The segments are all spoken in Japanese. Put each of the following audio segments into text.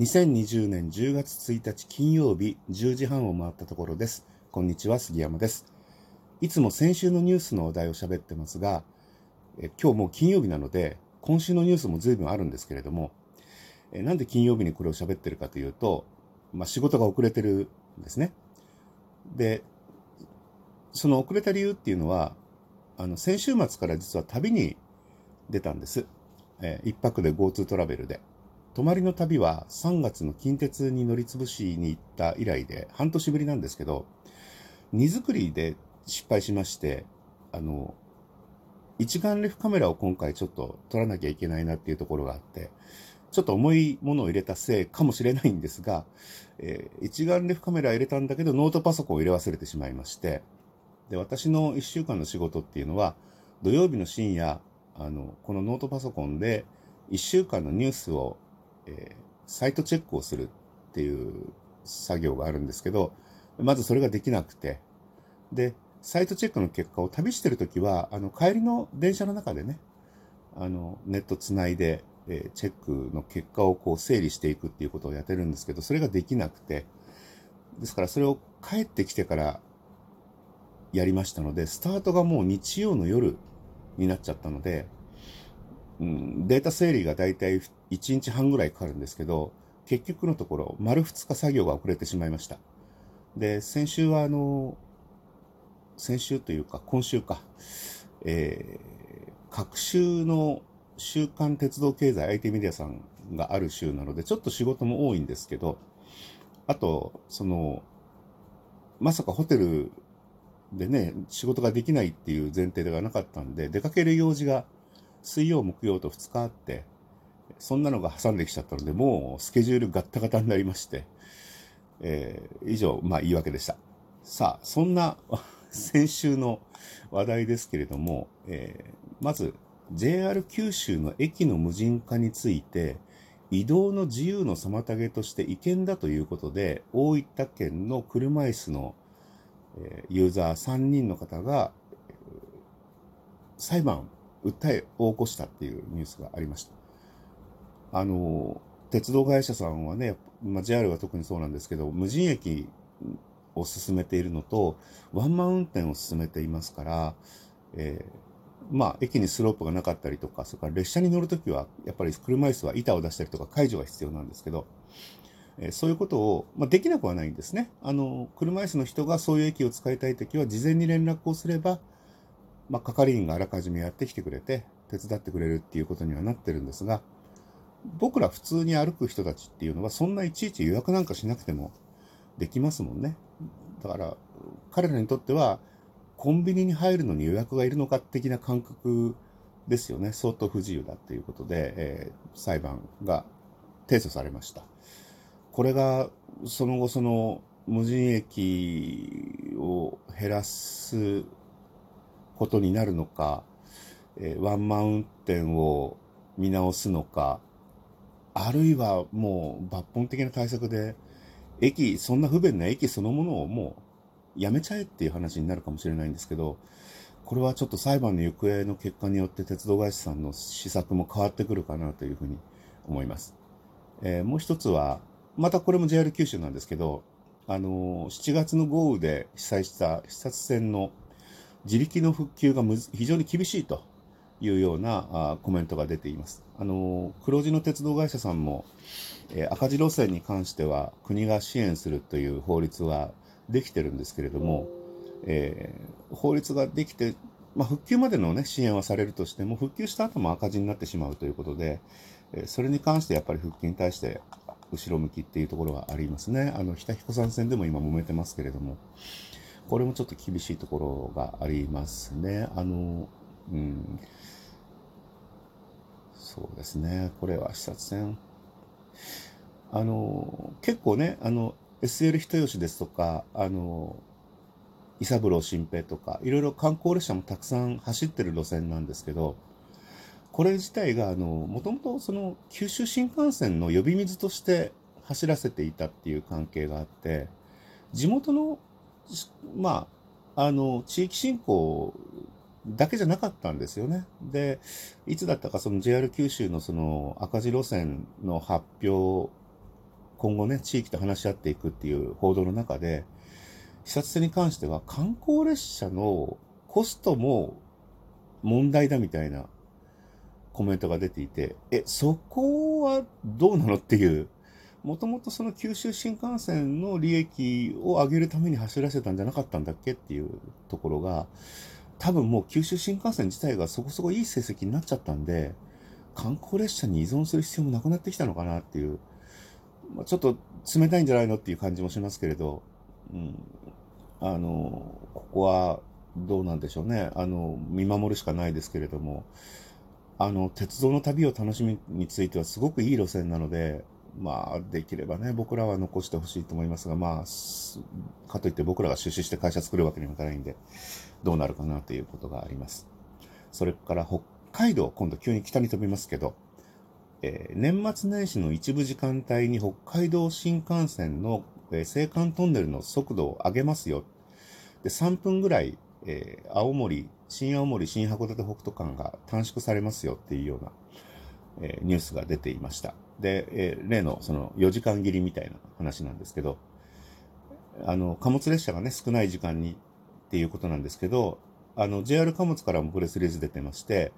2020年10月1日金曜日10時半を回ったところです。こんにちは、杉山です。いつも先週のニュースのお題を喋ってますが、え今日もう金曜日なので、今週のニュースも随分あるんですけれども、えなんで金曜日にこれを喋ってるかというと、まあ、仕事が遅れてるんですね。で、その遅れた理由っていうのは、あの、先週末から実は旅に出たんです。え、一泊で GoTo トラベルで。泊まりの旅は3月の近鉄に乗りつぶしに行った以来で半年ぶりなんですけど、荷造りで失敗しまして、あの、一眼レフカメラを今回ちょっと撮らなきゃいけないなっていうところがあって、ちょっと重いものを入れたせいかもしれないんですが、えー、一眼レフカメラ入れたんだけどノートパソコンを入れ忘れてしまいまして、で、私の1週間の仕事っていうのは、土曜日の深夜、あの、このノートパソコンで1週間のニュースをえー、サイトチェックをするっていう作業があるんですけど、まずそれができなくて、で、サイトチェックの結果を旅してるときは、あの、帰りの電車の中でね、あの、ネットつないで、えー、チェックの結果をこう整理していくっていうことをやってるんですけど、それができなくて、ですからそれを帰ってきてからやりましたので、スタートがもう日曜の夜になっちゃったので、うん、データ整理がだいたい1日半ぐらいかかるんですけど、結局のところ、丸2日作業が遅れてしまいました。で、先週はあの、先週というか、今週か、えー、各週の週刊鉄道経済 IT メディアさんがある週なので、ちょっと仕事も多いんですけど、あと、その、まさかホテルでね、仕事ができないっていう前提ではなかったんで、出かける用事が水曜、木曜と2日あって、そんなのが挟んできちゃったので、もうスケジュールガッタガタになりまして、えー、以上、まあ言い訳でした。さあ、そんな 先週の話題ですけれども、えー、まず JR 九州の駅の無人化について、移動の自由の妨げとして違憲だということで、大分県の車椅子のユーザー3人の方が裁判訴えを起こしたっていうニュースがありました。あの、鉄道会社さんはね、まあ、JR は特にそうなんですけど、無人駅を進めているのと、ワンマン運転を進めていますから、えー、まあ、駅にスロープがなかったりとか、それから列車に乗るときは、やっぱり車椅子は板を出したりとか解除が必要なんですけど、えー、そういうことを、まあ、できなくはないんですね。あの、車椅子の人がそういう駅を使いたいときは、事前に連絡をすれば、まあ、係員があらかじめやってきてくれて、手伝ってくれるっていうことにはなってるんですが、僕ら普通に歩く人たちっていうのは、そんないちいち予約なんかしなくてもできますもんね。だから、彼らにとっては、コンビニに入るのに予約がいるのか的な感覚ですよね。相当不自由だっていうことで、えー、裁判が提訴されました。これが、その後その無人駅を減らすことになるのか、えー、ワンマン運転を見直すのか、あるいはもう抜本的な対策で、駅、そんな不便な駅そのものをもうやめちゃえっていう話になるかもしれないんですけど、これはちょっと裁判の行方の結果によって鉄道会社さんの施策も変わってくるかなというふうに思います。えー、もう一つは、またこれも JR 九州なんですけど、あのー、7月の豪雨で被災した視察船の自力の復旧が非常に厳しいというようなあコメントが出ています。あの、黒字の鉄道会社さんも、えー、赤字路線に関しては国が支援するという法律はできてるんですけれども、えー、法律ができて、まあ、復旧までのね、支援はされるとしても、復旧した後も赤字になってしまうということで、えー、それに関してやっぱり復旧に対して後ろ向きっていうところがありますね。あの、日田彦山線でも今揉めてますけれども、これもちょっと厳しいところがありますね。あの、うん。そうですね。これは視察船。あの、結構ね、あの、SL 人吉ですとか、あの、伊三郎新平とか、いろいろ観光列車もたくさん走ってる路線なんですけど、これ自体が、あの、もともとその九州新幹線の呼び水として走らせていたっていう関係があって、地元のまあ、あの、地域振興だけじゃなかったんですよね。で、いつだったかその JR 九州のその赤字路線の発表今後ね、地域と話し合っていくっていう報道の中で、視察船に関しては観光列車のコストも問題だみたいなコメントが出ていて、え、そこはどうなのっていう、もともとその九州新幹線の利益を上げるために走らせたんじゃなかったんだっけっていうところが、多分もう九州新幹線自体がそこそこいい成績になっちゃったんで、観光列車に依存する必要もなくなってきたのかなっていう、まあ、ちょっと冷たいんじゃないのっていう感じもしますけれど、うん、あの、ここはどうなんでしょうね。あの、見守るしかないですけれども、あの、鉄道の旅を楽しみについてはすごくいい路線なので、まあ、できればね、僕らは残してほしいと思いますが、まあ、かといって僕らが出資して会社作るわけにもいかないんで、どうなるかなということがあります。それから北海道、今度急に北に飛びますけど、えー、年末年始の一部時間帯に北海道新幹線の、えー、青函トンネルの速度を上げますよ。で、3分ぐらい、えー、青森、新青森、新函館北斗間が短縮されますよっていうような、えニュースが出ていました。で、え例のその4時間切りみたいな話なんですけど、あの、貨物列車がね、少ない時間にっていうことなんですけど、あの、JR 貨物からもプレスリリース出てまして、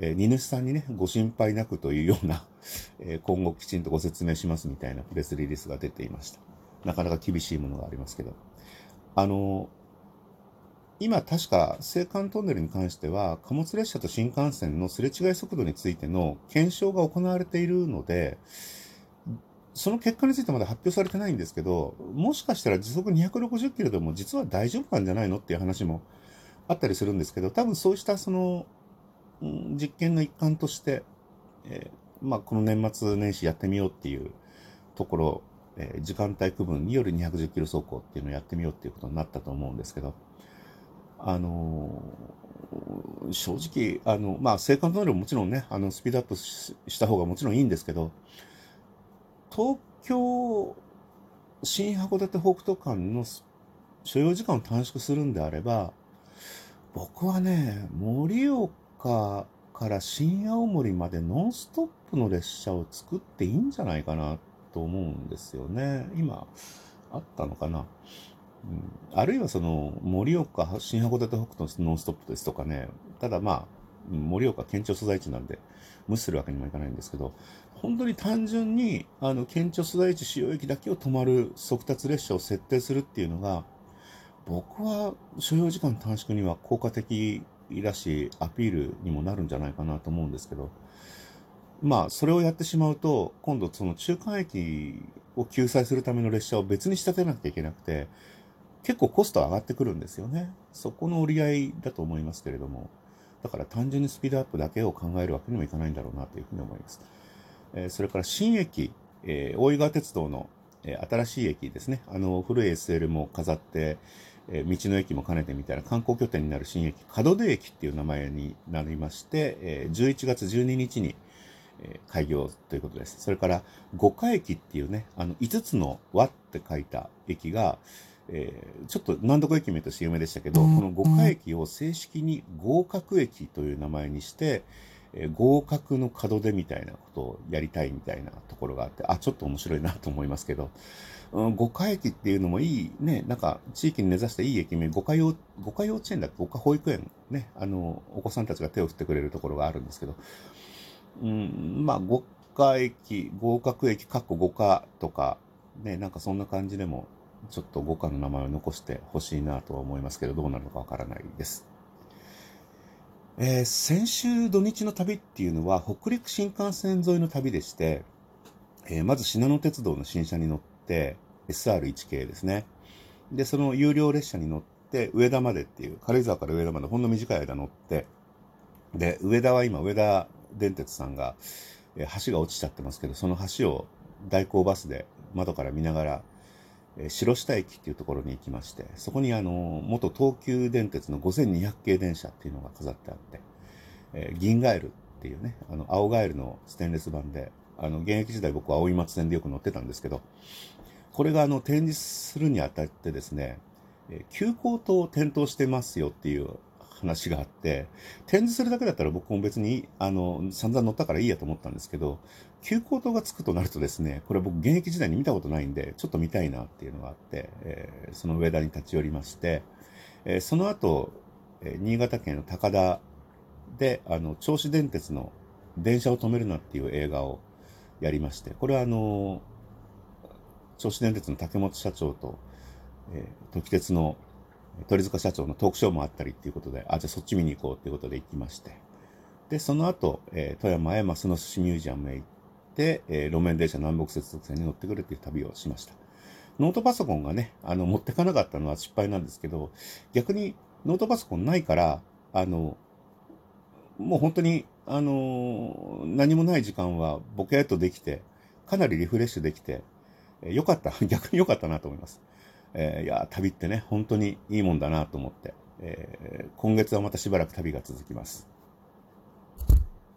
えー、荷主さんにね、ご心配なくというような、えー、今後きちんとご説明しますみたいなプレスリリースが出ていました。なかなか厳しいものがありますけど。あの、今確か青函トンネルに関しては貨物列車と新幹線のすれ違い速度についての検証が行われているので、その結果についてまだ発表されてないんですけど、もしかしたら時速260キロでも実は大丈夫なんじゃないのっていう話もあったりするんですけど、多分そうしたその、実験の一環として、えー、まあ、この年末年始やってみようっていうところ、えー、時間帯区分による210キロ走行っていうのをやってみようっていうことになったと思うんですけど、あの、正直、あの、まあ、生活能力もちろんね、あの、スピードアップした方がもちろんいいんですけど、東京、新函館北斗間の所要時間を短縮するんであれば、僕はね、盛岡から新青森までノンストップの列車を作っていいんじゃないかなと思うんですよね。今、あったのかな？うん、あるいはその、盛岡、新函館北斗のノンストップですとかね、ただまあ、盛岡県庁所在地なんで、無視するわけにもいかないんですけど、本当に単純に、あの、県庁所在地使用駅だけを止まる速達列車を設定するっていうのが、僕は所要時間短縮には効果的だし、アピールにもなるんじゃないかなと思うんですけど、まあ、それをやってしまうと、今度その中間駅を救済するための列車を別に仕立てなきゃいけなくて、結構コスト上がってくるんですよね。そこの折り合いだと思いますけれども。だから単純にスピードアップだけを考えるわけにもいかないんだろうなというふうに思います。えー、それから新駅、えー、大井川鉄道の、えー、新しい駅ですね。あの、古い SL も飾って、え道の駅も兼ねてみたいな観光拠点になる新駅、門出駅っていう名前になりまして、え11月12日に、え開業ということです。それから、五日駅っていうね、あの、5つの和って書いた駅が、えー、ちょっと難読駅名として有名でしたけど、この五花駅を正式に合格駅という名前にして、えー、合格の門出みたいなことをやりたいみたいなところがあって、あ、ちょっと面白いなと思いますけど、うん、五花駅っていうのもいい、ね、なんか地域に根ざしたいい駅名、五花幼五花幼稚園だっけ五花保育園、ね、あの、お子さんたちが手を振ってくれるところがあるんですけど、うん、まあ、五花駅、合格駅、かっこ五花とか、ね、なんかそんな感じでもちょっと五課の名前を残してほしいなとは思いますけど、どうなるのかわからないです。えー、先週土日の旅っていうのは北陸新幹線沿いの旅でして、えー、まず信濃鉄道の新車に乗って SR1 系ですね。で、その有料列車に乗って上田までっていう、軽井沢から上田までほんの短い間乗って、で、上田は今上田電鉄さんが、えー、橋が落ちちゃってますけど、その橋を代行バスで窓から見ながら白下駅っていうところに行きまして、そこにあの、元東急電鉄の5200系電車っていうのが飾ってあって、えー、銀ガエルっていうね、あの、青ガエルのステンレス板で、あの、現役時代僕は青い松線でよく乗ってたんですけど、これがあの、展示するにあたってですね、えー、急行灯点灯してますよっていう話があって、展示するだけだったら僕も別に、あの、散々乗ったからいいやと思ったんですけど、急行灯がつくとなるとですね、これ僕現役時代に見たことないんで、ちょっと見たいなっていうのがあって、えー、その上田に立ち寄りまして、えー、その後、え新潟県の高田で、あの、銚子電鉄の電車を止めるなっていう映画をやりまして、これはあの、銚子電鉄の竹本社長と、えー、時鉄の鳥塚社長のトークショーもあったりっていうことで、あ、じゃあそっち見に行こうっていうことで行きまして、で、その後、えー、富山へ増野寿司ミュージアムへ行って、えー、路面電車南北接続線に乗ってくるっていう旅をしました。ノートパソコンがね、あの、持ってかなかったのは失敗なんですけど、逆にノートパソコンないから、あの、もう本当に、あの何もない時間はボケっとできて、かなりリフレッシュできて、えー、かった。逆に良かったなと思います。えー、いや、旅ってね、本当にいいもんだなと思って、えー、今月はまたしばらく旅が続きます。